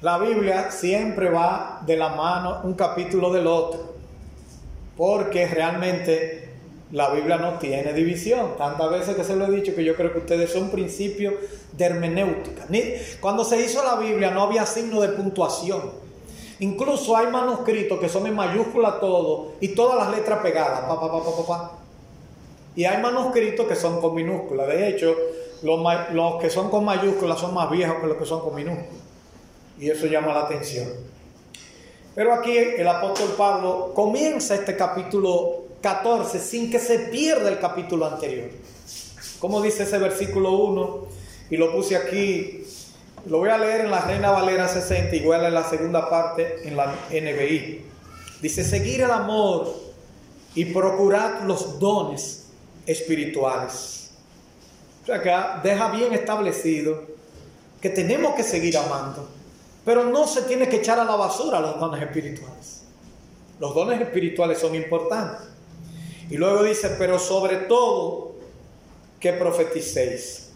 la Biblia siempre va de la mano un capítulo del otro, porque realmente la Biblia no tiene división. Tantas veces que se lo he dicho que yo creo que ustedes son principios de hermenéutica. Cuando se hizo la Biblia no había signo de puntuación. Incluso hay manuscritos que son en mayúscula todo y todas las letras pegadas. Y hay manuscritos que son con minúsculas. De hecho, los, los que son con mayúsculas son más viejos que los que son con minúsculas. Y eso llama la atención. Pero aquí el apóstol Pablo comienza este capítulo 14 sin que se pierda el capítulo anterior. Como dice ese versículo 1, y lo puse aquí, lo voy a leer en la Reina Valera 60, igual en la segunda parte en la NBI. Dice, seguir el amor y procurar los dones espirituales. O sea que deja bien establecido que tenemos que seguir amando, pero no se tiene que echar a la basura los dones espirituales. Los dones espirituales son importantes. Y luego dice, pero sobre todo que profeticéis.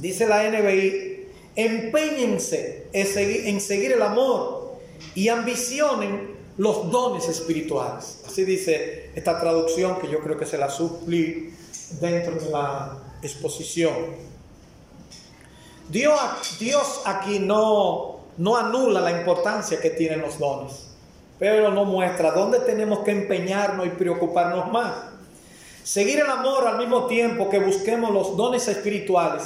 Dice la NBI, empeñense en seguir, el amor y ambicionen los dones espirituales. Así dice esta traducción que yo creo que se la suplí dentro de la exposición. Dios, aquí no, no anula la importancia que tienen los dones pero nos muestra dónde tenemos que empeñarnos y preocuparnos más. Seguir el amor al mismo tiempo que busquemos los dones espirituales.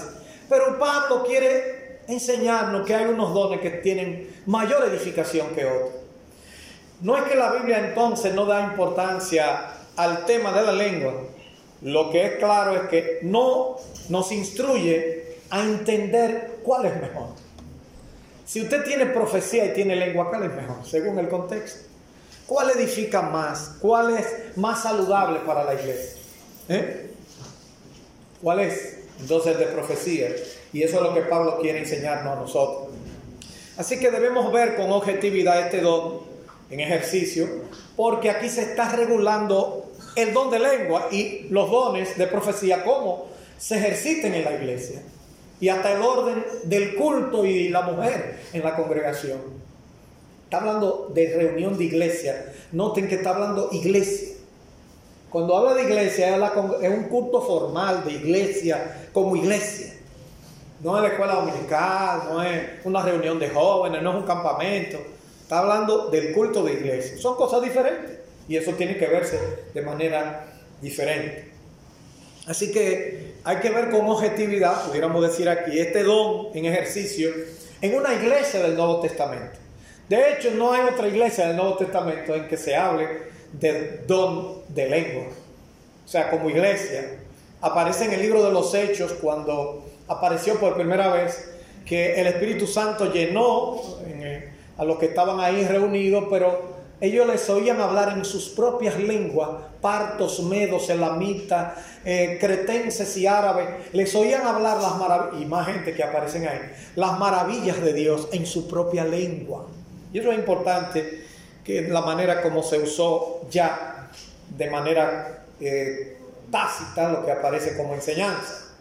Pero Pablo quiere enseñarnos que hay unos dones que tienen mayor edificación que otros. No es que la Biblia entonces no da importancia al tema de la lengua. Lo que es claro es que no nos instruye a entender cuál es mejor. Si usted tiene profecía y tiene lengua, ¿cuál es mejor? Según el contexto. ¿Cuál edifica más? ¿Cuál es más saludable para la iglesia? ¿Eh? ¿Cuál es? Entonces de profecía. Y eso es lo que Pablo quiere enseñarnos a nosotros. Así que debemos ver con objetividad este don en ejercicio, porque aquí se está regulando el don de lengua y los dones de profecía, cómo se ejerciten en la iglesia y hasta el orden del culto y la mujer en la congregación. Está hablando de reunión de iglesia. Noten que está hablando iglesia. Cuando habla de iglesia es un culto formal de iglesia como iglesia. No es la escuela dominical, no es una reunión de jóvenes, no es un campamento. Está hablando del culto de iglesia. Son cosas diferentes y eso tiene que verse de manera diferente. Así que hay que ver con objetividad, pudiéramos decir aquí, este don en ejercicio en una iglesia del Nuevo Testamento. De hecho, no hay otra iglesia del Nuevo Testamento en que se hable del don de lengua. O sea, como iglesia, aparece en el libro de los Hechos cuando apareció por primera vez que el Espíritu Santo llenó a los que estaban ahí reunidos, pero ellos les oían hablar en sus propias lenguas, partos, medos, elamitas, eh, cretenses y árabes. Les oían hablar las maravillas, y más gente que aparecen ahí, las maravillas de Dios en su propia lengua. Y eso es importante, que la manera como se usó ya de manera eh, tácita, lo que aparece como enseñanza.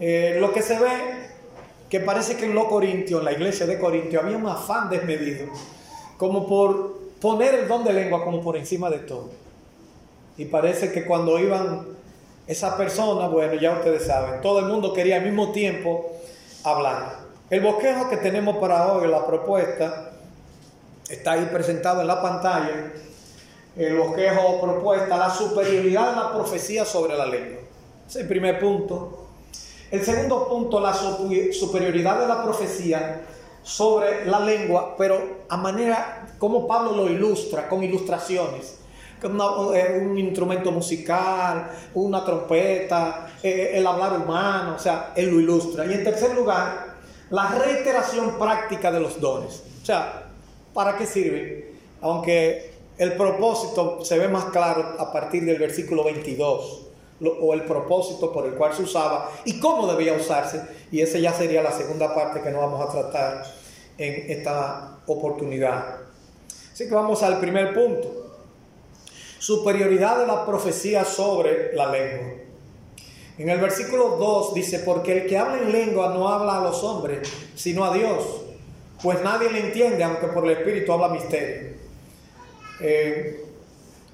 Eh, lo que se ve, que parece que en los Corintios, en la iglesia de Corintio, había un afán desmedido como por poner el don de lengua como por encima de todo. Y parece que cuando iban esas personas, bueno, ya ustedes saben, todo el mundo quería al mismo tiempo hablar. El bosquejo que tenemos para hoy, la propuesta, está ahí presentado en la pantalla. El bosquejo propuesta, la superioridad de la profecía sobre la lengua. Es el primer punto. El segundo punto, la superioridad de la profecía sobre la lengua, pero a manera como Pablo lo ilustra, con ilustraciones. Eh, un instrumento musical, una trompeta, eh, el hablar humano, o sea, él lo ilustra. Y en tercer lugar, la reiteración práctica de los dones. O sea, ¿para qué sirve? Aunque el propósito se ve más claro a partir del versículo 22 o el propósito por el cual se usaba y cómo debía usarse. Y esa ya sería la segunda parte que no vamos a tratar en esta oportunidad. Así que vamos al primer punto. Superioridad de la profecía sobre la lengua. En el versículo 2 dice, porque el que habla en lengua no habla a los hombres, sino a Dios. pues nadie le entiende, aunque por el Espíritu habla misterio. Eh,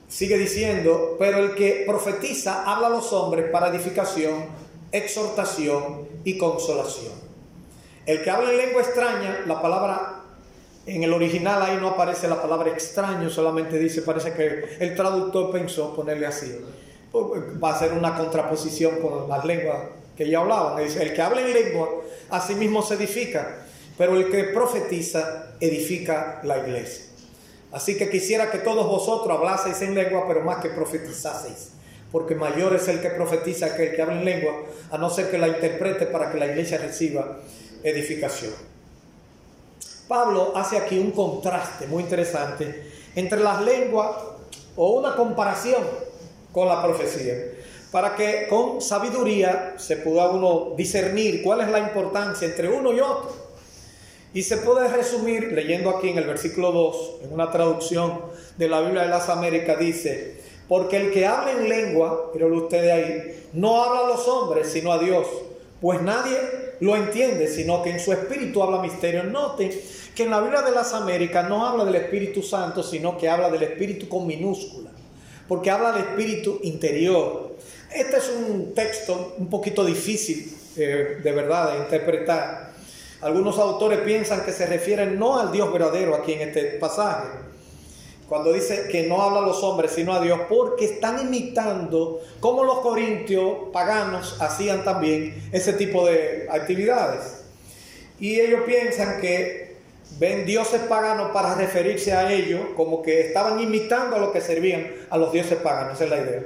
sigue diciendo, pero el que profetiza habla a los hombres para edificación, exhortación y consolación. El que habla en lengua extraña, la palabra en el original ahí no aparece la palabra extraño, solamente dice, parece que el traductor pensó ponerle así. Va a ser una contraposición con las lenguas que ya hablaban. Dice, el que habla en lengua, a sí mismo se edifica, pero el que profetiza, edifica la iglesia. Así que quisiera que todos vosotros hablaseis en lengua, pero más que profetizaseis. Porque mayor es el que profetiza que el que habla en lengua, a no ser que la interprete para que la iglesia reciba edificación. Pablo hace aquí un contraste muy interesante entre las lenguas o una comparación con la profecía, para que con sabiduría se pueda uno discernir cuál es la importancia entre uno y otro. Y se puede resumir leyendo aquí en el versículo 2, en una traducción de la Biblia de las Américas, dice, porque el que habla en lengua, pero ustedes ahí, no habla a los hombres, sino a Dios, pues nadie lo entiende, sino que en su espíritu habla misterio. Noten que en la Biblia de las Américas no habla del Espíritu Santo, sino que habla del Espíritu con minúscula, porque habla del Espíritu interior. Este es un texto un poquito difícil eh, de verdad de interpretar. Algunos autores piensan que se refieren no al Dios verdadero aquí en este pasaje, cuando dice que no habla a los hombres sino a Dios, porque están imitando como los corintios paganos hacían también ese tipo de actividades. Y ellos piensan que ven dioses paganos para referirse a ellos como que estaban imitando a lo que servían a los dioses paganos, esa es la idea.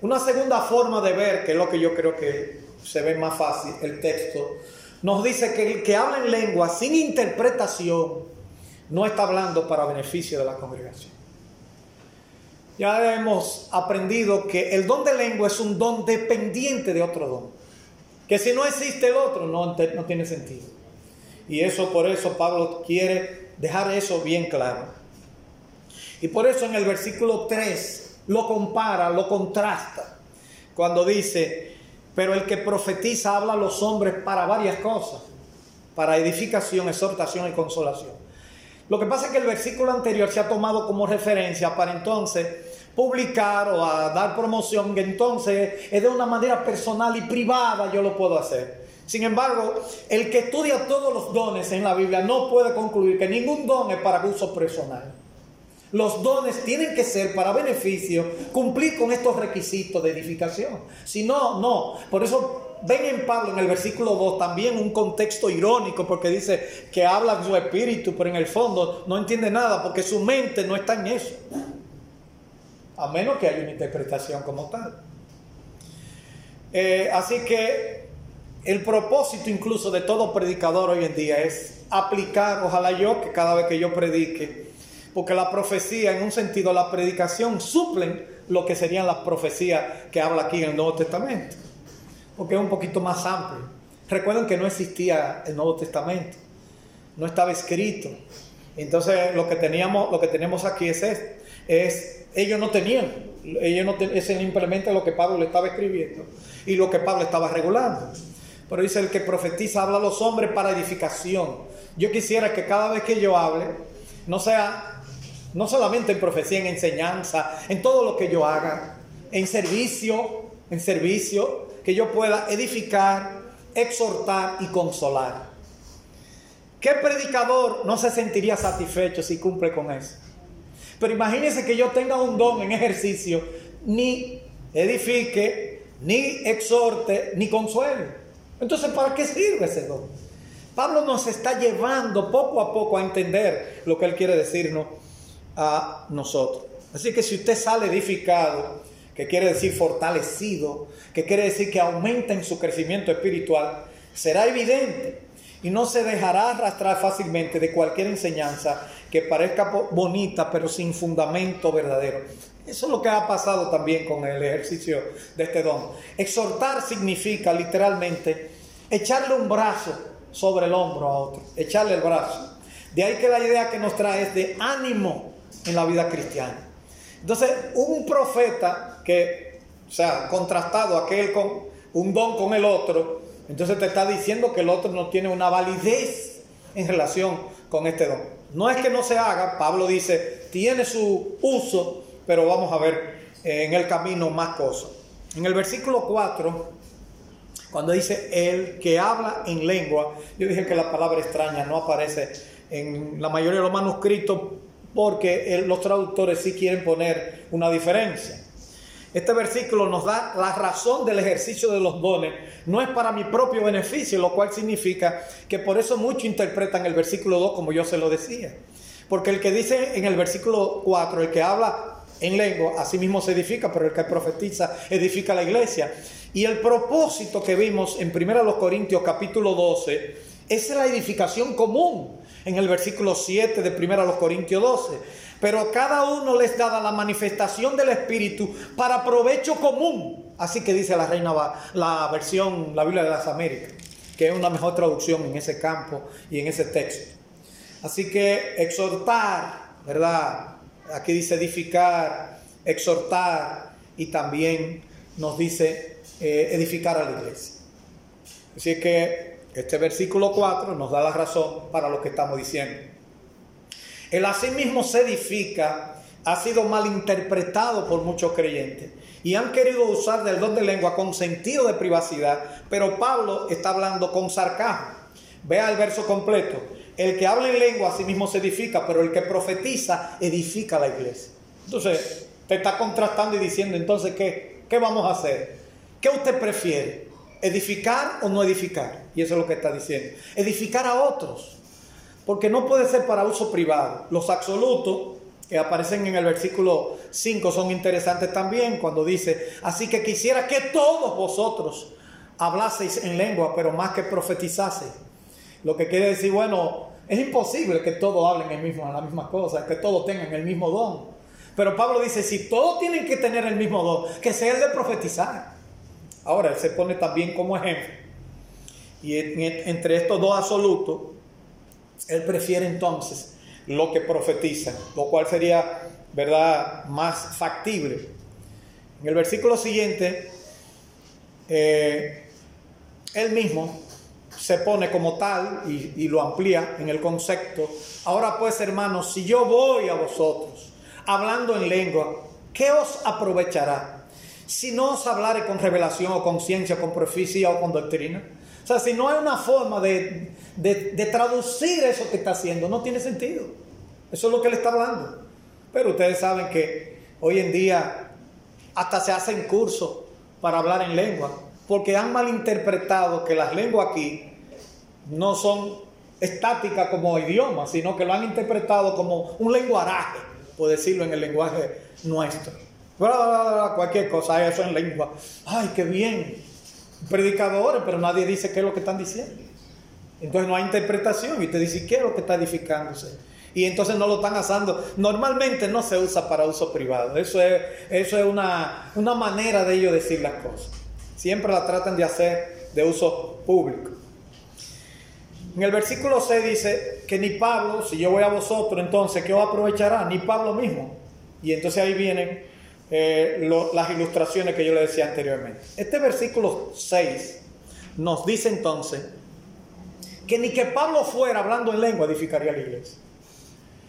Una segunda forma de ver, que es lo que yo creo que se ve más fácil, el texto, nos dice que el que habla en lengua sin interpretación no está hablando para beneficio de la congregación. Ya hemos aprendido que el don de lengua es un don dependiente de otro don. Que si no existe el otro, no, no tiene sentido. Y eso por eso Pablo quiere dejar eso bien claro. Y por eso en el versículo 3 lo compara, lo contrasta. Cuando dice, pero el que profetiza habla a los hombres para varias cosas, para edificación, exhortación y consolación. Lo que pasa es que el versículo anterior se ha tomado como referencia para entonces publicar o a dar promoción, entonces es de una manera personal y privada yo lo puedo hacer. Sin embargo, el que estudia todos los dones en la Biblia no puede concluir que ningún don es para uso personal. Los dones tienen que ser para beneficio, cumplir con estos requisitos de edificación. Si no, no. Por eso ven en Pablo en el versículo 2 también un contexto irónico porque dice que habla su espíritu, pero en el fondo no entiende nada porque su mente no está en eso. A menos que haya una interpretación como tal. Eh, así que el propósito incluso de todo predicador hoy en día es aplicar, ojalá yo, que cada vez que yo predique, porque la profecía, en un sentido, la predicación suplen lo que serían las profecías que habla aquí en el Nuevo Testamento, porque es un poquito más amplio. Recuerden que no existía el Nuevo Testamento, no estaba escrito. Entonces lo que teníamos, lo que tenemos aquí es, es ellos no tenían, ellos no es simplemente lo que Pablo le estaba escribiendo y lo que Pablo estaba regulando. Pero dice el que profetiza habla a los hombres para edificación. Yo quisiera que cada vez que yo hable, no sea, no solamente en profecía, en enseñanza, en todo lo que yo haga, en servicio, en servicio, que yo pueda edificar, exhortar y consolar. ¿Qué predicador no se sentiría satisfecho si cumple con eso? Pero imagínense que yo tenga un don en ejercicio, ni edifique, ni exhorte, ni consuele. Entonces, ¿para qué sirve ese don? Pablo nos está llevando poco a poco a entender lo que él quiere decirnos a nosotros. Así que si usted sale edificado, que quiere decir fortalecido, que quiere decir que aumenta en su crecimiento espiritual, será evidente y no se dejará arrastrar fácilmente de cualquier enseñanza que parezca bonita pero sin fundamento verdadero. Eso es lo que ha pasado también con el ejercicio de este don. Exhortar significa literalmente echarle un brazo sobre el hombro a otro, echarle el brazo. De ahí que la idea que nos trae es de ánimo en la vida cristiana. Entonces, un profeta que, o sea, contrastado aquel con un don con el otro, entonces te está diciendo que el otro no tiene una validez en relación con este don. No es que no se haga, Pablo dice, tiene su uso, pero vamos a ver eh, en el camino más cosas. En el versículo 4, cuando dice el que habla en lengua, yo dije que la palabra extraña no aparece en la mayoría de los manuscritos porque los traductores sí quieren poner una diferencia. Este versículo nos da la razón del ejercicio de los dones. No es para mi propio beneficio, lo cual significa que por eso muchos interpretan el versículo 2 como yo se lo decía. Porque el que dice en el versículo 4, el que habla en lengua, así mismo se edifica, pero el que profetiza edifica la iglesia. Y el propósito que vimos en 1 Corintios capítulo 12 es la edificación común en el versículo 7 de 1 Corintios 12. Pero cada uno les da la manifestación del Espíritu para provecho común. Así que dice la Reina, la versión, la Biblia de las Américas, que es una mejor traducción en ese campo y en ese texto. Así que exhortar, ¿verdad? Aquí dice edificar, exhortar y también nos dice eh, edificar a la iglesia. Así que este versículo 4 nos da la razón para lo que estamos diciendo. El asimismo se edifica ha sido mal interpretado por muchos creyentes y han querido usar del don de lengua con sentido de privacidad, pero Pablo está hablando con sarcasmo. Vea el verso completo. El que habla en lengua a sí mismo se edifica, pero el que profetiza edifica la iglesia. Entonces, te está contrastando y diciendo, entonces, ¿qué, qué vamos a hacer? ¿Qué usted prefiere? ¿Edificar o no edificar? Y eso es lo que está diciendo. Edificar a otros porque no puede ser para uso privado. Los absolutos que aparecen en el versículo 5 son interesantes también cuando dice, así que quisiera que todos vosotros hablaseis en lengua, pero más que profetizaseis. Lo que quiere decir, bueno, es imposible que todos hablen el mismo, la misma cosa, que todos tengan el mismo don. Pero Pablo dice, si todos tienen que tener el mismo don, que sea el de profetizar. Ahora, él se pone también como ejemplo. Y entre estos dos absolutos, él prefiere entonces lo que profetiza, lo cual sería, ¿verdad?, más factible. En el versículo siguiente, eh, él mismo se pone como tal y, lo amplía en el concepto. Ahora pues, hermanos, si yo voy a vosotros hablando en lengua, ¿qué os aprovechará? Si no os hablare con revelación o con ciencia, con profecía o con doctrina. O sea, si no hay una forma de, de, traducir eso que está haciendo, no tiene sentido. Eso es lo que él está hablando. Pero ustedes saben que hoy en día hasta se hacen cursos para hablar en lengua, porque han malinterpretado que las lenguas aquí no son estáticas como idiomas, sino que lo han interpretado como un lenguaraje, por decirlo en el lenguaje nuestro. Cualquier cosa, eso en lengua. Ay, qué bien. Predicadores, pero nadie dice qué es lo que están diciendo. Entonces no hay interpretación y te dice, ¿qué es lo que está edificándose? Y entonces no lo están haciendo. Normalmente no se usa para uso privado. Eso es, eso es una, una manera de ellos decir las cosas. Siempre la tratan de hacer de uso público. En el versículo 6 dice que ni Pablo, si yo voy a vosotros, entonces, ¿qué os aprovechará? Ni Pablo mismo. Y entonces ahí vienen eh, las ilustraciones que yo le decía anteriormente. Este versículo 6 nos dice entonces que ni que Pablo fuera hablando en lengua edificaría la iglesia.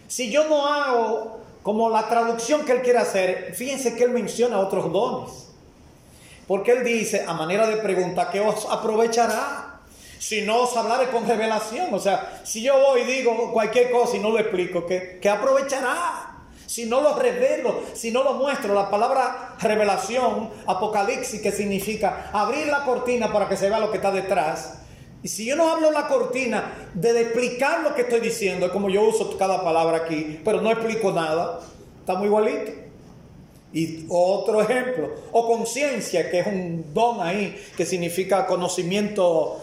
Si yo no hago como la traducción que él quiere hacer, fíjense que él menciona otros dones. Porque él dice, a manera de pregunta, ¿qué os aprovechará? Si no os hablaré con revelación. O sea, si yo voy y digo cualquier cosa y no lo explico, ¿qué, aprovechará? Si no lo revelo, si no lo muestro, la palabra revelación, apocalipsis, que significa abrir la cortina para que se vea lo que está detrás, y si yo no hablo la cortina de explicar lo que estoy diciendo, como yo uso cada palabra aquí, pero no explico nada, estamos igualito. Y otro ejemplo, o conciencia, que es un don ahí, que significa conocimiento,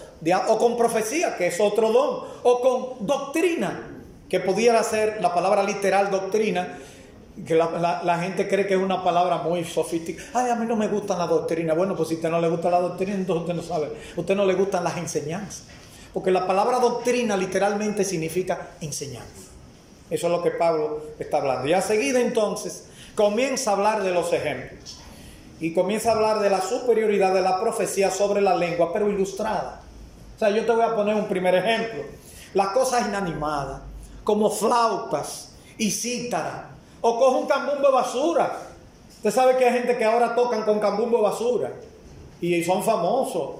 o con profecía, que es otro don, o con doctrina, que pudiera ser la palabra literal doctrina, que la, gente cree que es una palabra muy sofisticada. Ay, a mí no me gusta la doctrina. Bueno, pues si a usted no le gusta la doctrina, entonces usted no sabe. A usted no le gustan las enseñanzas. Porque la palabra doctrina literalmente significa enseñanza. Eso es lo que Pablo está hablando. Y a seguida entonces comienza a hablar de los ejemplos. Y comienza a hablar de la superioridad de la profecía sobre la lengua, pero ilustrada. O sea, yo te voy a poner un primer ejemplo. las cosas inanimadas, como flautas y cítara, o coge un cambumbo de basura. Usted sabe que hay gente que ahora tocan con cambumbo de basura y son famosos.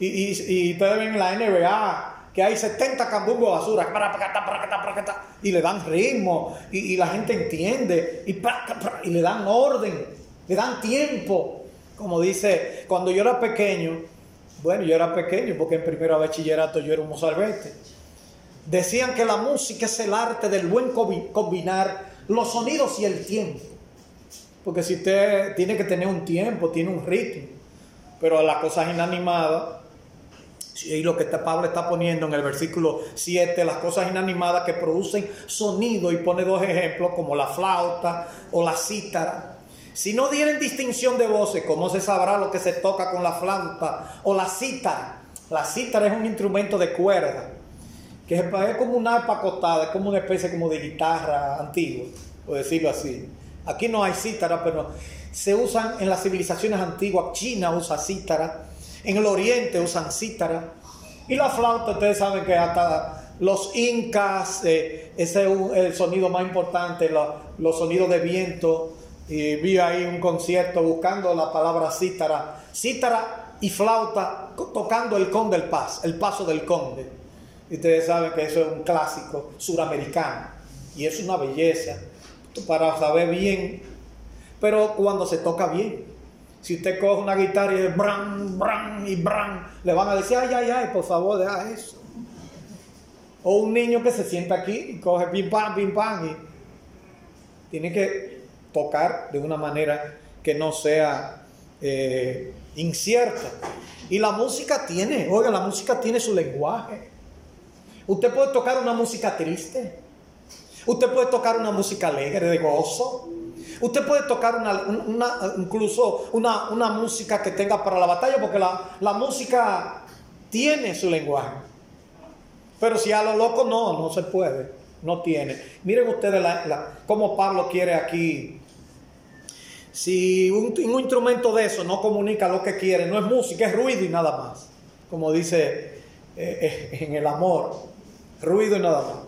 Y, y, y ustedes ven en la NBA que hay 70 cambumbos basura y le dan ritmo y, la gente entiende y, y le dan orden, le dan tiempo. Como dice, cuando yo era pequeño, bueno, yo era pequeño porque en primero bachillerato yo era un mozalbete. Decían que la música es el arte del buen combinar los sonidos y el tiempo. Porque si usted tiene que tener un tiempo, tiene un ritmo. Pero las cosas inanimadas, y lo que Pablo está poniendo en el versículo 7, las cosas inanimadas que producen sonido, y pone dos ejemplos como la flauta o la cítara. Si no tienen distinción de voces, ¿cómo se sabrá lo que se toca con la flauta o la cítara? La cítara es un instrumento de cuerda, que es como una arpa acostada, es como una especie como de guitarra antigua, por decirlo así. Aquí no hay cítara, pero se usan en las civilizaciones antiguas. China usa cítara, en el oriente usan cítara. Y la flauta, ustedes saben que hasta los incas, eh, ese es el sonido más importante, los sonidos de viento. Y vi ahí un concierto buscando la palabra cítara. Cítara y flauta tocando el conde del paz, el paso del conde. Y ustedes saben que eso es un clásico suramericano. Y es una belleza para saber bien. Pero cuando se toca bien. Si usted coge una guitarra y es bran, bran y bran, le van a decir, ay, ay, ay, por favor, deja eso. O un niño que se sienta aquí y coge pim pam, pim pam y tiene que tocar de una manera que no sea eh, incierta. Y la música tiene, oiga, la música tiene su lenguaje. Usted puede tocar una música triste. Usted puede tocar una música alegre, de gozo. Usted puede tocar una, incluso una, música que tenga para la batalla, porque la, música tiene su lenguaje. Pero si a lo loco no, no se puede, no tiene. Miren ustedes la, cómo Pablo quiere aquí. Si un, instrumento de eso no comunica lo que quiere, no es música, es ruido y nada más. Como dice eh, eh, en el amor, ruido y nada más.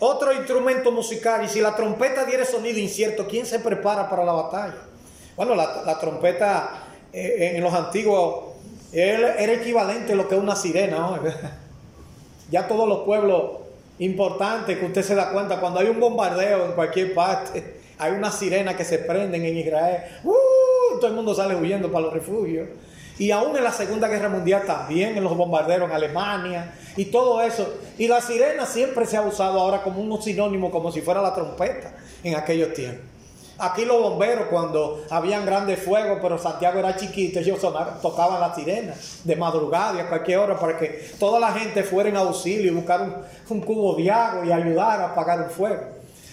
Otro instrumento musical, y si la trompeta diere sonido incierto, ¿quién se prepara para la batalla? Bueno, la, trompeta eh, en los antiguos era, equivalente a lo que es una sirena. Ya todos los pueblos importantes que usted se da cuenta, cuando hay un bombardeo en cualquier parte, hay una sirena que se prenden en Israel. ¡Uh! todo el mundo sale huyendo para los refugios. Y aún en la Segunda Guerra Mundial también, en los bombarderos en Alemania y todo eso. Y la sirena siempre se ha usado ahora como un sinónimo, como si fuera la trompeta en aquellos tiempos. Aquí los bomberos, cuando habían grandes fuegos, pero Santiago era chiquito, ellos tocaban la sirena de madrugada y a cualquier hora para que toda la gente fuera en auxilio y buscar un, un cubo de agua y ayudar a apagar un fuego.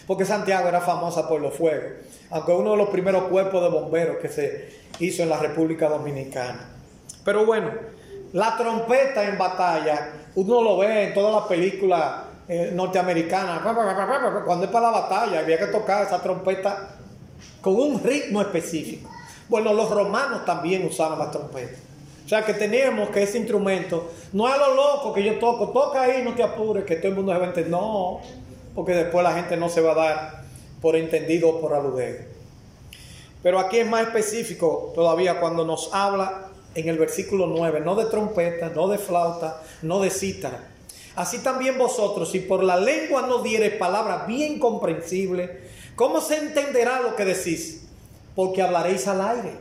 Porque Santiago era famosa por los fuegos, aunque uno de los primeros cuerpos de bomberos que se hizo en la República Dominicana. Pero bueno, la trompeta en batalla, uno lo ve en todas las películas eh, norteamericanas, cuando es para la batalla, había que tocar esa trompeta con un ritmo específico. Bueno, los romanos también usaban la trompeta. O sea que teníamos que ese instrumento, no es lo loco que yo toco, toca ahí, no te apures, que todo el mundo se va a entender. No, porque después la gente no se va a dar por entendido o por aludido. Pero aquí es más específico todavía cuando nos habla en el versículo 9, no de trompeta, no de flauta, no de cítara. Así también vosotros, si por la lengua no diere palabra bien comprensible, ¿cómo se entenderá lo que decís? Porque hablaréis al aire.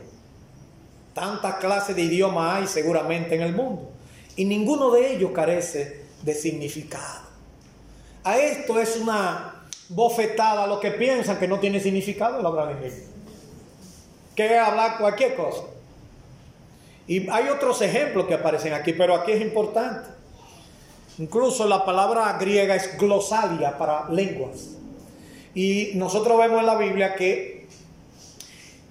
Tanta clase de idioma hay seguramente en el mundo, y ninguno de ellos carece de significado. A esto es una bofetada a los que piensan que no tiene significado el hablar en lengua. Que hablar cualquier cosa. Y hay otros ejemplos que aparecen aquí, pero aquí es importante. Incluso la palabra griega es glosalia para lenguas. Y nosotros vemos en la Biblia que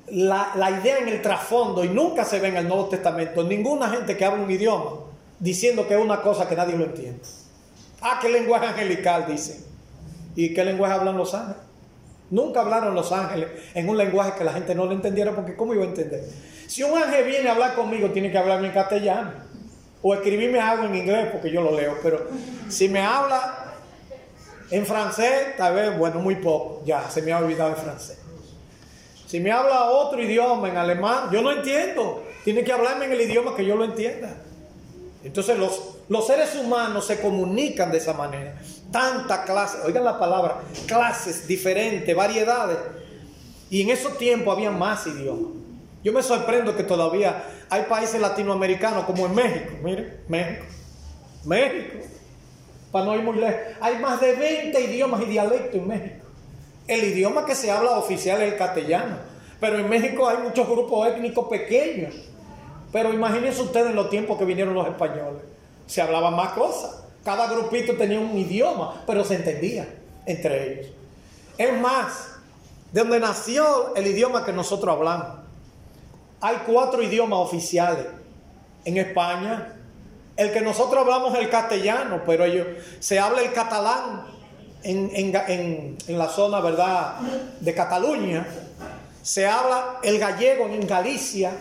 la, idea en el trasfondo, y nunca se ve en el Nuevo Testamento, ninguna gente que habla un idioma diciendo que es una cosa que nadie lo entiende. Ah, qué lenguaje angelical, dicen. ¿Y qué lenguaje hablan los ángeles? Nunca hablaron los ángeles en un lenguaje que la gente no lo entendiera, porque ¿cómo iba a entender? Si un ángel viene a hablar conmigo, tiene que hablarme en castellano. O escribirme algo en inglés porque yo lo leo, pero si me habla en francés, tal vez, bueno, muy poco, ya, se me ha olvidado el francés. Si me habla otro idioma, en alemán, yo no entiendo. Tiene que hablarme en el idioma que yo lo entienda. Entonces los, los seres humanos se comunican de esa manera. Tanta clase, oigan la palabra, clases diferentes, variedades. Y en esos tiempos había más idiomas. Yo me sorprendo que todavía hay países latinoamericanos como en México. Miren, México. México. Para no ir muy lejos. Hay más de 20 idiomas y dialectos en México. El idioma que se habla oficial es el castellano. Pero en México hay muchos grupos étnicos pequeños. Pero imagínense ustedes en los tiempos que vinieron los españoles. Se hablaban más cosas. Cada grupito tenía un idioma, pero se entendía entre ellos. Es más, de donde nació el idioma que nosotros hablamos. Hay cuatro idiomas oficiales en España. El que nosotros hablamos es el castellano, pero ellos, se habla el catalán en, en, la zona, ¿verdad?, de Cataluña. Se habla el gallego en Galicia.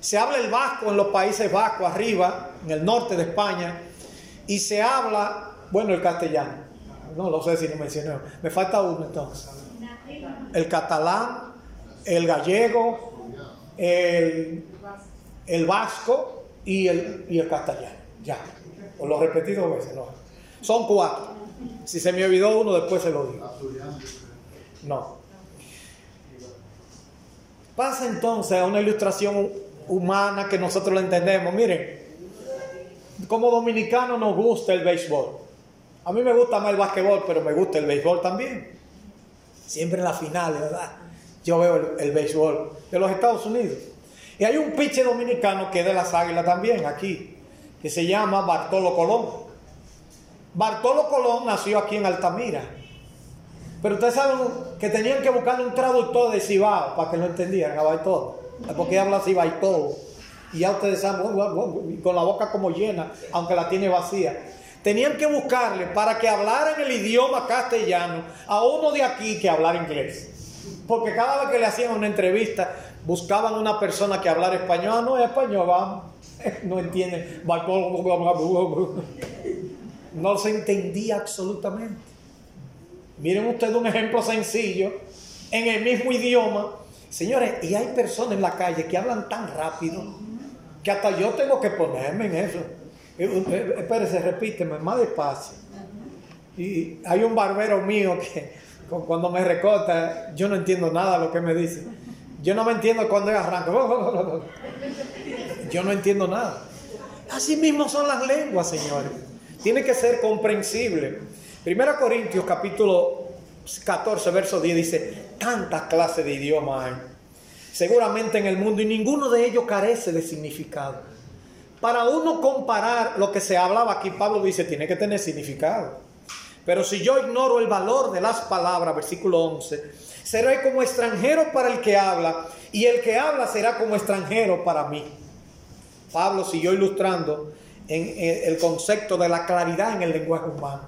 Se habla el vasco en los Países Vascos, arriba, en el norte de España. Y se habla, bueno, el castellano. No lo sé si lo mencioné. Me falta uno entonces. El catalán, el gallego, el, el vasco y el, y el castellano. Ya. Os lo repetí dos veces. No. Son cuatro. Si se me olvidó uno, después se lo digo. No. Pasa entonces a una ilustración humana que nosotros lo entendemos. Miren, como dominicano nos gusta el béisbol. A mí me gusta más el básquetbol, pero me gusta el béisbol también. Siempre en la final, ¿verdad? Yo veo el, béisbol de los Estados Unidos. Y hay un piche dominicano que es de las águilas también, aquí, que se llama Bartolo Colón. Bartolo Colón nació aquí en Altamira. Pero ustedes saben que tenían que buscarle un traductor de Cibao para que lo entendieran a todo. Porque habla Cibao todo. Y ya ustedes saben, con la boca como llena, aunque la tiene vacía. Tenían que buscarle para que hablaran el idioma castellano a uno de aquí que hablara inglés. Porque cada vez que le hacían una entrevista, buscaban una persona que hablara español. Ah, no es español, vamos. No entienden. No se entendía absolutamente. Miren ustedes un ejemplo sencillo. En el mismo idioma. Señores, y hay personas en la calle que hablan tan rápido que hasta yo tengo que ponerme en eso. Eh, eh, espérese, repíteme, más despacio. Y hay un barbero mío que cuando me recorta, yo no entiendo nada de lo que me dice. Yo no me entiendo cuando él arranca. Yo no entiendo nada. Así mismo son las lenguas, señores. Tiene que ser comprensible. Primera Corintios capítulo 14, verso 10 dice, tantas clases de idiomas hay seguramente en el mundo y ninguno de ellos carece de significado. Para uno comparar lo que se hablaba aquí, Pablo dice, tiene que tener significado. Pero si yo ignoro el valor de las palabras, versículo 11, seré como extranjero para el que habla y el que habla será como extranjero para mí. Pablo siguió ilustrando en el concepto de la claridad en el lenguaje humano.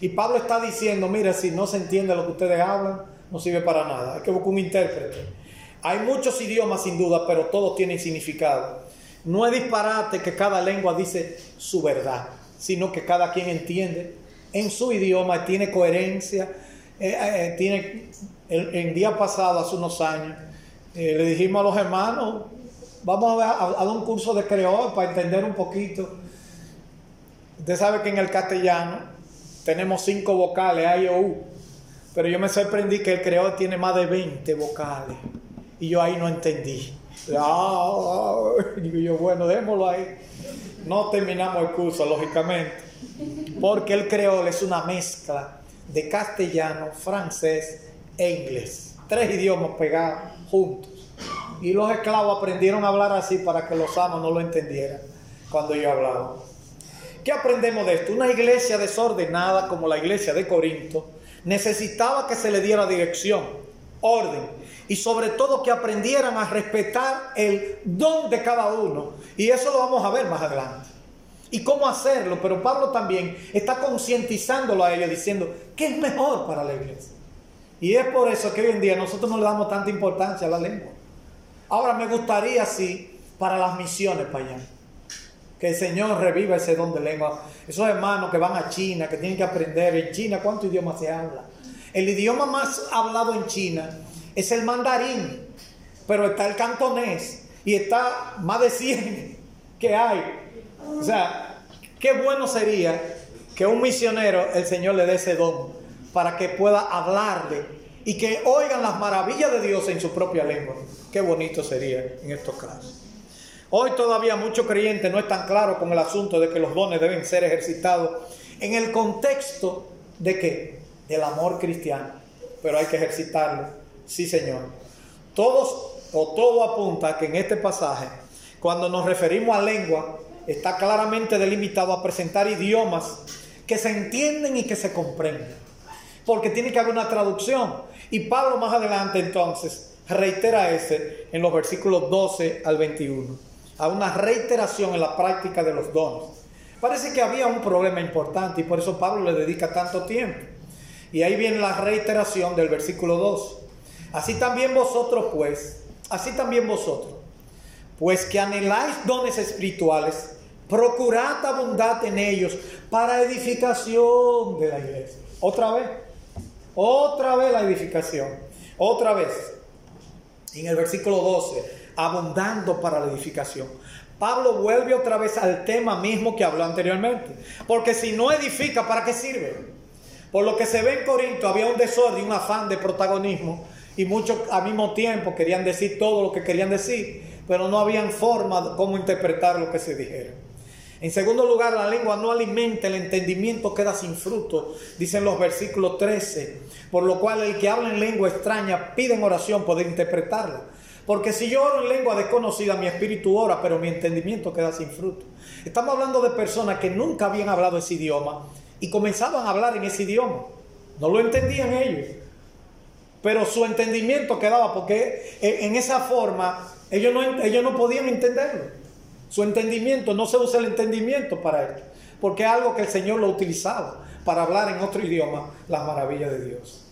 Y Pablo está diciendo, mira, si no se entiende lo que ustedes hablan, no sirve para nada. Hay que buscar un intérprete. Hay muchos idiomas sin duda, pero todos tienen significado. No es disparate que cada lengua dice su verdad, sino que cada quien entiende en su idioma, tiene coherencia. Eh, eh, eh, tiene, el, día pasado, hace unos años, le dijimos a los hermanos, vamos a, dar un curso de creol para entender un poquito. Usted sabe que en el castellano tenemos cinco vocales, A, I, O, pero yo me sorprendí que el creol tiene más de 20 vocales. Y yo ahí no entendí. Ah, digo yo, bueno, démoslo ahí. No terminamos el curso, lógicamente. Porque el creol es una mezcla de castellano, francés e inglés. Tres idiomas pegados juntos. Y los esclavos aprendieron a hablar así para que los amos no lo entendieran cuando yo hablaba. ¿Qué aprendemos de esto? Una iglesia desordenada como la iglesia de Corinto necesitaba que se le diera dirección, orden y sobre todo que aprendieran a respetar el don de cada uno. Y eso lo vamos a ver más adelante. Y cómo hacerlo, pero Pablo también está concientizándolo a ellos diciendo que es mejor para la iglesia. Y es por eso que hoy en día nosotros no le damos tanta importancia a la lengua. Ahora me gustaría, sí, para las misiones para allá. Que el Señor reviva ese don de lengua. Esos hermanos que van a China, que tienen que aprender. En China, ¿cuántos idiomas se habla? El idioma más hablado en China es el mandarín, pero está el cantonés y está más de 100 que hay. O sea, qué bueno sería que un misionero el Señor le dé ese don para que pueda hablarle y que oigan las maravillas de Dios en su propia lengua. Qué bonito sería en estos casos. Hoy todavía muchos creyentes no están claros con el asunto de que los dones deben ser ejercitados en el contexto de qué? Del amor cristiano. Pero hay que ejercitarlo. Sí, Señor. Todos o todo apunta que en este pasaje, cuando nos referimos a lengua, está claramente delimitado a presentar idiomas que se entienden y que se comprenden. Porque tiene que haber una traducción. Y Pablo más adelante entonces reitera ese en los versículos 12 al 21 a una reiteración en la práctica de los dones. Parece que había un problema importante y por eso Pablo le dedica tanto tiempo. Y ahí viene la reiteración del versículo 2. Así también vosotros pues, así también vosotros, pues que anheláis dones espirituales, procurad abundar en ellos para edificación de la iglesia. Otra vez, otra vez la edificación, otra vez. En el versículo 12, abundando para la edificación. Pablo vuelve otra vez al tema mismo que habló anteriormente. Porque si no edifica, ¿para qué sirve? Por lo que se ve en Corinto, había un desorden, un afán de protagonismo. Y muchos al mismo tiempo querían decir todo lo que querían decir, pero no habían forma de cómo interpretar lo que se dijera. En segundo lugar, la lengua no alimenta, el entendimiento queda sin fruto, dicen los versículos 13, por lo cual el que habla en lengua extraña pide en oración poder interpretarla. Porque si yo oro en lengua desconocida, mi espíritu ora, pero mi entendimiento queda sin fruto. Estamos hablando de personas que nunca habían hablado ese idioma y comenzaban a hablar en ese idioma. No lo entendían ellos. Pero su entendimiento quedaba porque en esa forma ellos no, ellos no podían entenderlo. Su entendimiento, no se usa el entendimiento para ellos. Porque es algo que el Señor lo utilizaba para hablar en otro idioma las maravillas de Dios.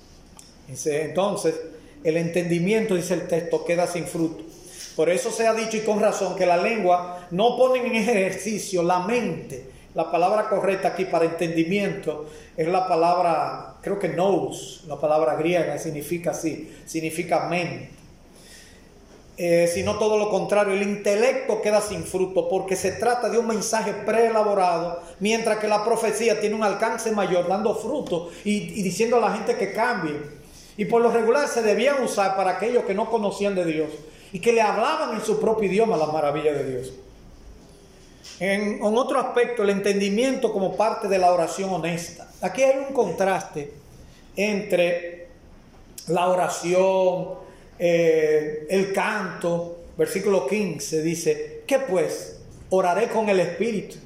Entonces, el entendimiento, dice el texto, queda sin fruto. Por eso se ha dicho y con razón que la lengua no pone en ejercicio la mente. La palabra correcta aquí para entendimiento es la palabra, creo que nous, la palabra griega significa así, significa mente. Eh, sino todo lo contrario, el intelecto queda sin fruto porque se trata de un mensaje preelaborado, mientras que la profecía tiene un alcance mayor, dando fruto y, y diciendo a la gente que cambie. Y por lo regular se debían usar para aquellos que no conocían de Dios y que le hablaban en su propio idioma las maravillas de Dios. En, otro aspecto, el entendimiento como parte de la oración honesta. Aquí hay un contraste entre la oración, eh, el canto. Versículo 15 dice, ¿qué pues? Oraré con el Espíritu,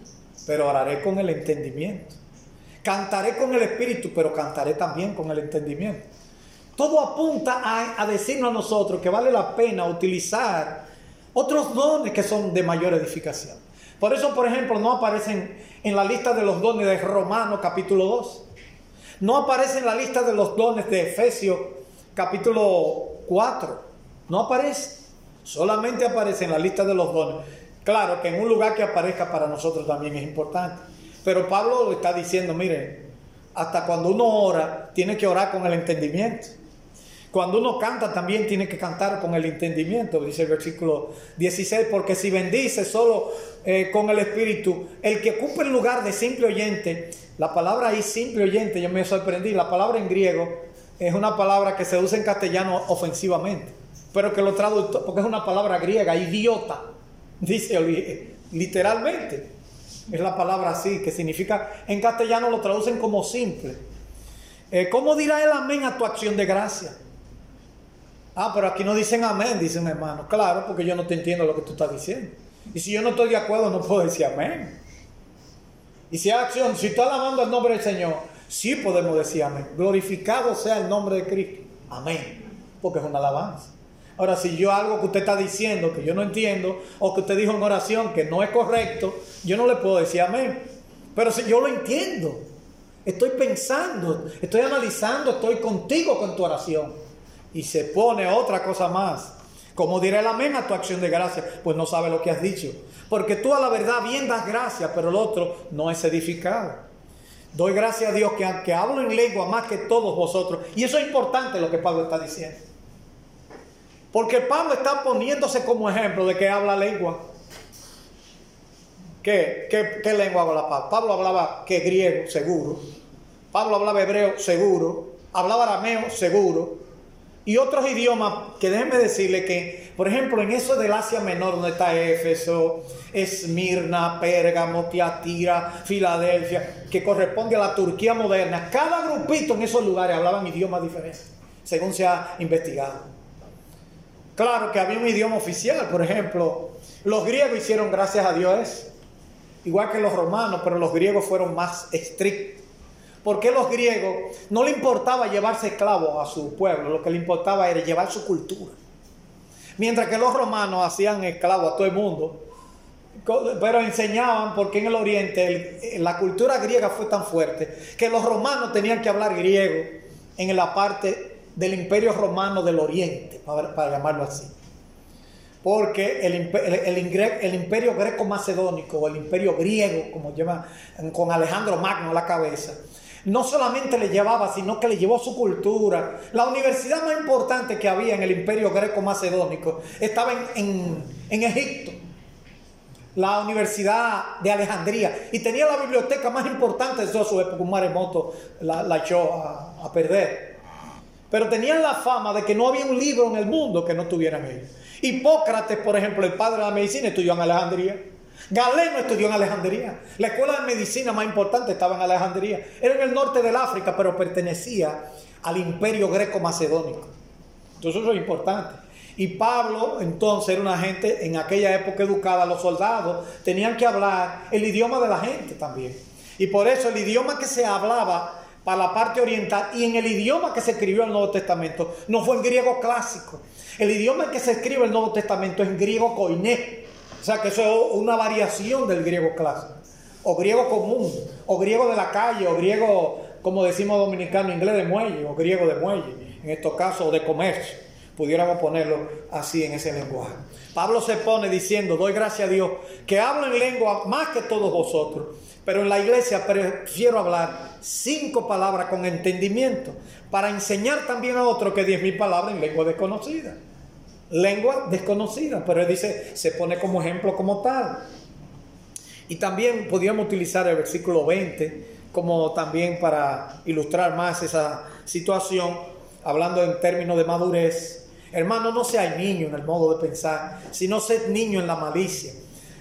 pero oraré con el entendimiento. Cantaré con el Espíritu, pero cantaré también con el entendimiento. Todo apunta a, decirnos a nosotros que vale la pena utilizar otros dones que son de mayor edificación. Por eso, por ejemplo, no aparecen en la lista de los dones de Romanos capítulo 2. No aparece en la lista de los dones de Efesios capítulo 4. No aparece. Solamente aparece en la lista de los dones. Claro que en un lugar que aparezca para nosotros también es importante. Pero Pablo está diciendo, miren, hasta cuando uno ora, tiene que orar con el entendimiento. Cuando uno canta también tiene que cantar con el entendimiento, dice el versículo 16, porque si bendice solo eh, con el Espíritu, el que ocupa el lugar de simple oyente, la palabra ahí simple oyente, yo me sorprendí, la palabra en griego es una palabra que se usa en castellano ofensivamente, pero que lo traduzco, porque es una palabra griega, idiota, dice literalmente, es la palabra así, que significa, en castellano lo traducen como simple. Eh, ¿Cómo dirá el amén a tu acción de gracia? Ah, pero aquí no dicen amén, dicen hermano. Claro, porque yo no te entiendo lo que tú estás diciendo. Y si yo no estoy de acuerdo, no puedo decir amén. Y si hay acción, si estás alabando el nombre del Señor, sí podemos decir amén. Glorificado sea el nombre de Cristo. Amén. Porque es una alabanza. Ahora, si yo algo que usted está diciendo que yo no entiendo, o que usted dijo en oración que no es correcto, yo no le puedo decir amén. Pero si yo lo entiendo, estoy pensando, estoy analizando, estoy contigo con tu oración y se pone otra cosa más. Como dirá el amén a tu acción de gracia, pues no sabe lo que has dicho. Porque tú a la verdad bien das gracias, pero el otro no es edificado. Doy gracias a Dios que aunque hablo en lengua más que todos vosotros, y eso es importante lo que Pablo está diciendo. Porque Pablo está poniéndose como ejemplo de que habla lengua. ¿Qué, qué, lengua habla Pablo? Pablo hablaba que griego, seguro. Pablo hablaba hebreo, seguro. Hablaba arameo, seguro. Y otros idiomas que déjenme decirle que, por ejemplo, en eso del Asia Menor, donde está Éfeso, Esmirna, Pérgamo, Tiatira, Filadelfia, que corresponde a la Turquía moderna, cada grupito en esos lugares hablaban idiomas diferentes, según se ha investigado. Claro que había un idioma oficial, por ejemplo, los griegos hicieron gracias a Dios, igual que los romanos, pero los griegos fueron más estrictos porque los griegos no le importaba llevarse esclavos a su pueblo, lo que le importaba era llevar su cultura. Mientras que los romanos hacían esclavos a todo el mundo, pero enseñaban porque en el oriente la cultura griega fue tan fuerte que los romanos tenían que hablar griego en la parte del imperio romano del oriente, para, llamarlo así. Porque el, imperio greco-macedónico o el imperio griego, como llaman con Alejandro Magno a la cabeza, no solamente le llevaba, sino que le llevó su cultura. La universidad más importante que había en el imperio greco-macedónico estaba en, Egipto, la Universidad de Alejandría, y tenía la biblioteca más importante de toda su época. Un maremoto la, echó a, perder. Pero tenían la fama de que no había un libro en el mundo que no tuvieran ellos. Hipócrates, por ejemplo, el padre de la medicina, estudió en Alejandría. Galeno estudió en Alejandría. La escuela de medicina más importante estaba en Alejandría. Era en el norte del África, pero pertenecía al imperio greco-macedónico. Entonces eso es importante. Y Pablo entonces era una gente en aquella época educada, los soldados tenían que hablar el idioma de la gente también. Y por eso el idioma que se hablaba para la parte oriental y en el idioma que se escribió el Nuevo Testamento no fue en griego clásico. El idioma en que se escribe el Nuevo Testamento es en griego koiné o sea que eso es una variación del griego clásico, o griego común, o griego de la calle, o griego, como decimos dominicano, inglés de muelle, o griego de muelle, en estos casos, o de comercio. Pudiéramos ponerlo así en ese lenguaje. Pablo se pone diciendo, doy gracias a Dios, que hablo en lengua más que todos vosotros, pero en la iglesia prefiero hablar cinco palabras con entendimiento, para enseñar también a otros que diez mil palabras en lengua desconocida lengua desconocida, pero él dice, se pone como ejemplo como tal. Y también podríamos utilizar el versículo 20 como también para ilustrar más esa situación, hablando en términos de madurez. Hermano, no sea niño en el modo de pensar, sino ser niño en la malicia,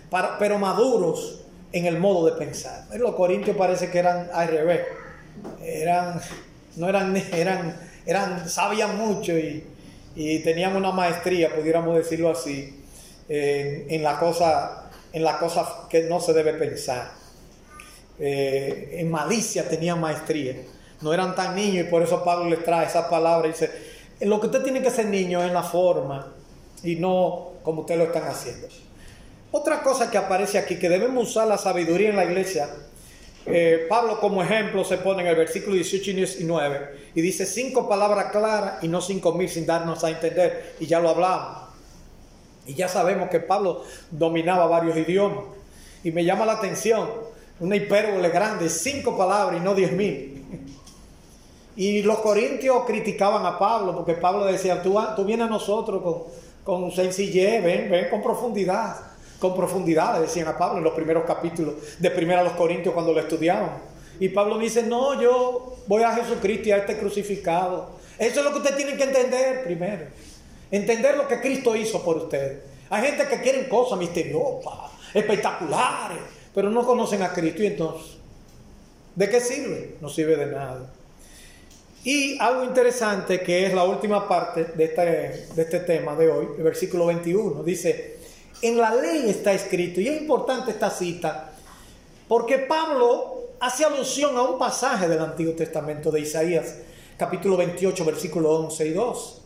para, pero maduros en el modo de pensar. Los corintios parece que eran al revés, eran, no eran, eran, eran, sabían mucho y, y tenían una maestría, pudiéramos decirlo así, en, la cosa, en la cosa que no se debe pensar. Eh, en malicia tenían maestría. No eran tan niños y por eso Pablo les trae esa palabra y dice, lo que usted tiene que ser niño es en la forma y no como ustedes lo están haciendo. Otra cosa que aparece aquí, que debemos usar la sabiduría en la iglesia, eh, Pablo como ejemplo se pone en el versículo 18 y 19 y dice cinco palabras claras y no cinco mil sin darnos a entender y ya lo hablamos. Y ya sabemos que Pablo dominaba varios idiomas y me llama la atención una hipérbole grande, cinco palabras y no diez mil. Y los corintios criticaban a Pablo porque Pablo decía, tú, tú vienes a nosotros con, con sencillez, ven, ven con profundidad con profundidad, decían a Pablo en los primeros capítulos de Primera a los Corintios cuando lo estudiaban. Y Pablo dice, no, yo voy a Jesucristo y a este crucificado. Eso es lo que usted tiene que entender primero. Entender lo que Cristo hizo por ustedes. Hay gente que quiere cosas misteriosas, espectaculares, pero no conocen a Cristo y entonces, ¿de qué sirve? No sirve de nada. Y algo interesante que es la última parte de este, de este tema de hoy, el versículo 21, dice, en la ley está escrito, y es importante esta cita, porque Pablo hace alusión a un pasaje del Antiguo Testamento de Isaías, capítulo 28, versículo 11 y 2.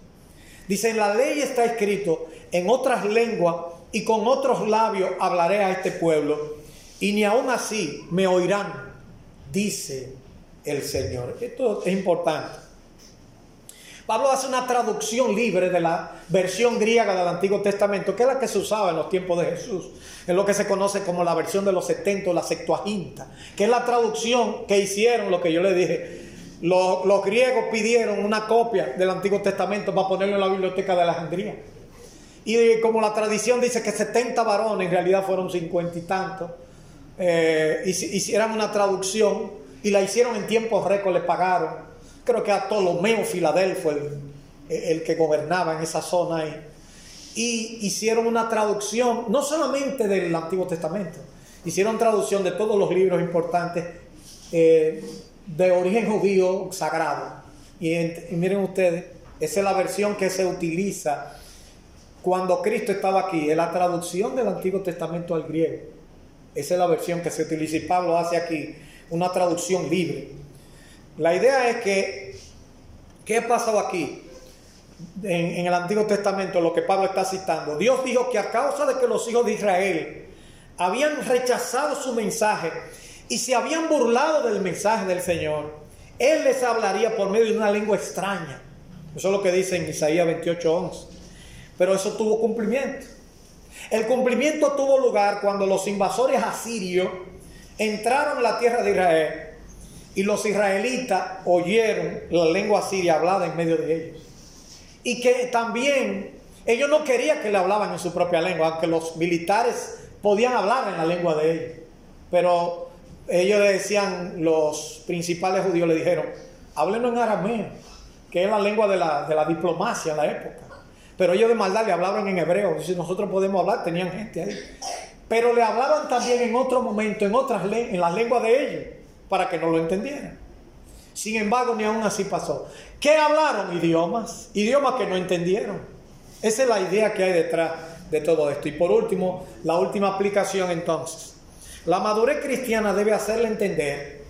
Dice, en la ley está escrito, en otras lenguas y con otros labios hablaré a este pueblo, y ni aun así me oirán, dice el Señor. Esto es importante. Pablo hace una traducción libre de la versión griega del Antiguo Testamento, que es la que se usaba en los tiempos de Jesús. Es lo que se conoce como la versión de los 70 la Septuaginta, que es la traducción que hicieron, lo que yo le dije. Los, griegos pidieron una copia del Antiguo Testamento para ponerlo en la biblioteca de Alejandría. Y como la tradición dice que 70 varones, en realidad fueron 50 y tantos, eh, hicieron una traducción y la hicieron en tiempos récord, le pagaron creo que a Ptolomeo Filadelfo, el, el que gobernaba en esa zona ahí, y hicieron una traducción, no solamente del Antiguo Testamento, hicieron traducción de todos los libros importantes eh, de origen judío sagrado. Y, y, miren ustedes, esa es la versión que se utiliza cuando Cristo estaba aquí, es la traducción del Antiguo Testamento al griego. Esa es la versión que se utiliza y Pablo hace aquí, una traducción libre. La idea es que, ¿qué ha pasado aquí? En, el Antiguo Testamento, lo que Pablo está citando. Dios dijo que a causa de que los hijos de Israel habían rechazado su mensaje y se habían burlado del mensaje del Señor, Él les hablaría por medio de una lengua extraña. Eso es lo que dice en Isaías 28:11. Pero eso tuvo cumplimiento. El cumplimiento tuvo lugar cuando los invasores asirios entraron en la tierra de Israel y los israelitas oyeron la lengua siria hablada en medio de ellos. Y que también ellos no querían que le hablaban en su propia lengua, aunque los militares podían hablar en la lengua de ellos. Pero ellos le decían, los principales judíos le dijeron, háblenos en arameo, que es la lengua de la, de la diplomacia en la época. Pero ellos de maldad le hablaban en hebreo. Si nosotros podemos hablar, tenían gente ahí. Pero le hablaban también en otro momento, en otras en las lenguas de ellos para que no lo entendieran. Sin embargo, ni aún así pasó. ¿Qué hablaron? Idiomas. Idiomas que no entendieron. Esa es la idea que hay detrás de todo esto. Y por último, la última aplicación entonces. La madurez cristiana debe hacerle entender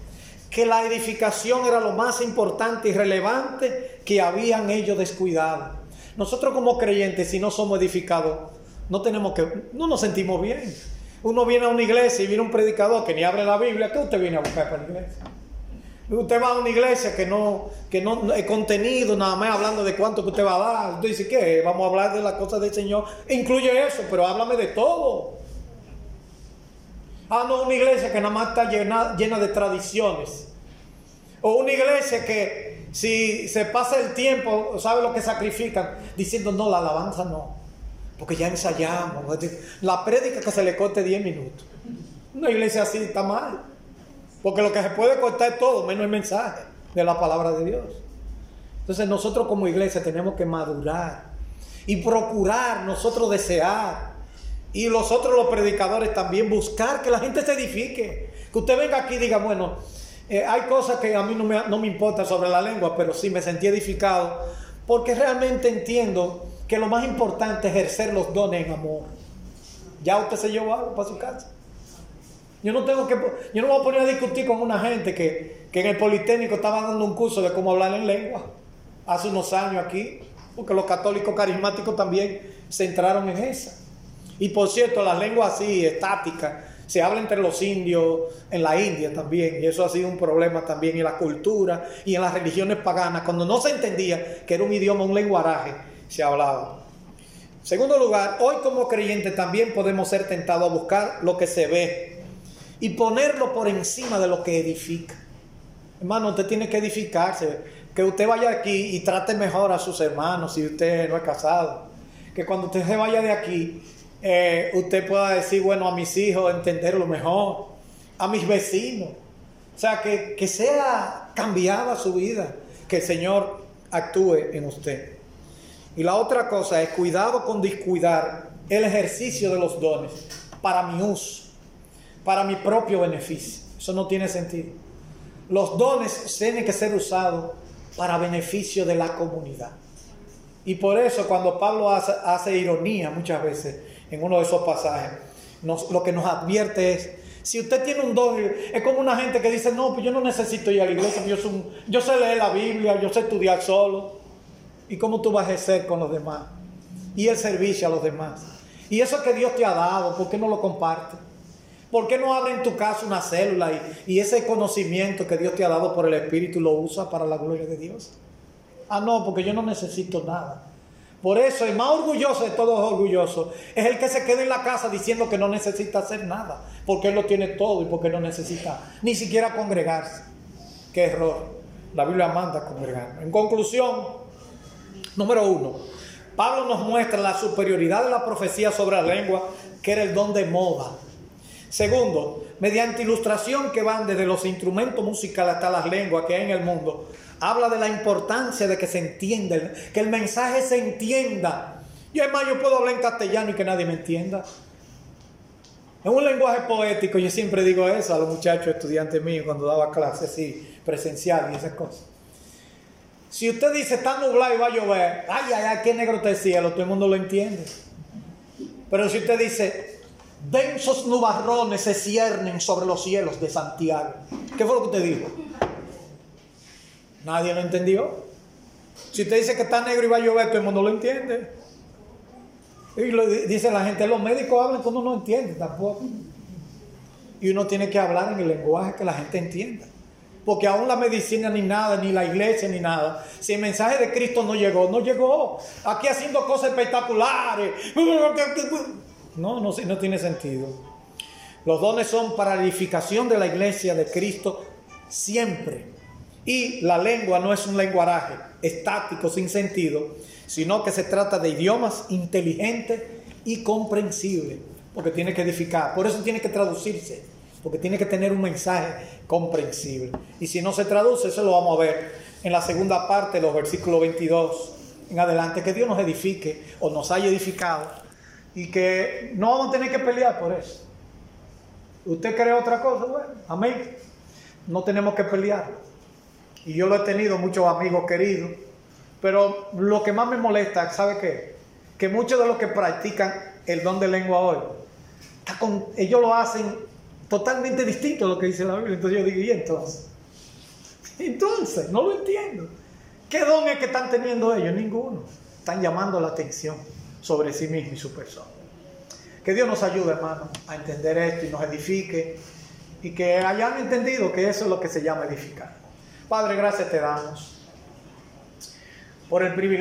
que la edificación era lo más importante y relevante que habían ellos descuidado. Nosotros como creyentes, si no somos edificados, no tenemos que, no nos sentimos bien. Uno viene a una iglesia y viene un predicador que ni abre la Biblia, ¿qué usted viene a buscar para la iglesia? Usted va a una iglesia que no, que no es contenido, nada más hablando de cuánto que usted va a dar. Usted dice, ¿qué? Vamos a hablar de las cosas del Señor. Incluye eso, pero háblame de todo. Ah, no, una iglesia que nada más está llena, llena de tradiciones. O una iglesia que si se pasa el tiempo, ¿sabe lo que sacrifican? Diciendo, no, la alabanza no porque ya ensayamos. La prédica que se le corte 10 minutos. Una iglesia así está mal. Porque lo que se puede cortar es todo, menos el mensaje de la palabra de Dios. Entonces nosotros como iglesia tenemos que madurar y procurar, nosotros desear. Y nosotros los predicadores también buscar que la gente se edifique. Que usted venga aquí y diga, bueno, eh, hay cosas que a mí no me, no me importa sobre la lengua, pero sí me sentí edificado porque realmente entiendo que lo más importante es ejercer los dones en amor. Ya usted se llevó algo para su casa. Yo no tengo que, yo no me voy a poner a discutir con una gente que, que en el Politécnico estaba dando un curso de cómo hablar en lengua hace unos años aquí, porque los católicos carismáticos también se entraron en esa. Y por cierto, las lenguas así, estáticas, se habla entre los indios, en la India también, y eso ha sido un problema también en la cultura y en las religiones paganas, cuando no se entendía que era un idioma, un lenguaraje, se ha hablado. Segundo lugar, hoy como creyentes también podemos ser tentados a buscar lo que se ve y ponerlo por encima de lo que edifica. Hermano, usted tiene que edificarse. Que usted vaya aquí y trate mejor a sus hermanos si usted no es casado. Que cuando usted se vaya de aquí, eh, usted pueda decir, bueno, a mis hijos entenderlo mejor, a mis vecinos. O sea, que, que sea cambiada su vida, que el Señor actúe en usted. Y la otra cosa es cuidado con descuidar el ejercicio de los dones para mi uso, para mi propio beneficio. Eso no tiene sentido. Los dones tienen que ser usados para beneficio de la comunidad. Y por eso cuando Pablo hace, ironía muchas veces en uno de esos pasajes, lo que nos advierte es, si usted tiene un don, es como una gente que dice, no, pues yo no necesito ir a la iglesia, yo, yo sé leer la Biblia, yo sé estudiar solo. ¿Y cómo tú vas a ser con los demás? Y el servicio a los demás. Y eso que Dios te ha dado, ¿por qué no lo compartes? ¿Por qué no abre en tu casa una célula y, ese conocimiento que Dios te ha dado por el Espíritu lo usa para la gloria de Dios? Ah, no, porque yo no necesito nada. Por eso el más orgulloso de todos los orgullosos es el que se queda en la casa diciendo que no necesita hacer nada, porque él lo tiene todo y porque no necesita ni siquiera congregarse. Qué error. La Biblia manda a. En conclusión, número uno, Pablo nos muestra la superioridad de la profecía sobre la lengua, que era el don de moda. Segundo, mediante ilustración que van desde los instrumentos musicales hasta las lenguas que hay en el mundo, habla de la importancia de que se entienda, que el mensaje se entienda. Y además yo puedo hablar en castellano y que nadie me entienda. En un lenguaje poético, yo siempre digo eso a los muchachos estudiantes míos cuando daba clases así, presencial y esas cosas. Si usted dice está nublado y va a llover, ay, ay, ay, qué negro está el cielo, todo el mundo lo entiende. Pero si usted dice, densos nubarrones se ciernen sobre los cielos de Santiago, ¿qué fue lo que usted dijo? Nadie lo entendió. Si usted dice que está negro y va a llover, todo el mundo lo entiende. Y lo dice la gente, los médicos hablan cuando uno no entiende tampoco. Y uno tiene que hablar en el lenguaje que la gente entienda. Porque aún la medicina ni nada, ni la iglesia ni nada, si el mensaje de Cristo no llegó, no llegó. Aquí haciendo cosas espectaculares. No, no, tiene sentido. Los dones son para la edificación de la iglesia de Cristo siempre. Y la lengua no es un lenguaraje estático, sin sentido, sino que se trata de idiomas inteligentes y comprensibles, porque tiene que edificar. Por eso tiene que traducirse, porque tiene que tener un mensaje comprensible. Y si no se traduce, eso lo vamos a ver en la segunda parte los versículos 22 en adelante, que Dios nos edifique o nos haya edificado y que no vamos a tener que pelear por eso. ¿Usted cree otra cosa? Bueno, amén. No tenemos que pelear. Y yo lo he tenido muchos amigos queridos. Pero lo que más me molesta, ¿sabe qué? Que muchos de los que practican el don de lengua hoy, ellos lo hacen totalmente distinto a lo que dice la Biblia. Entonces yo digo, ¿y entonces? Entonces, no lo entiendo. ¿Qué don es que están teniendo ellos? Ninguno. Están llamando la atención sobre sí mismo y su persona. Que Dios nos ayude, hermano, a entender esto y nos edifique y que hayan entendido que eso es lo que se llama edificar. Padre, gracias te damos por el privilegio.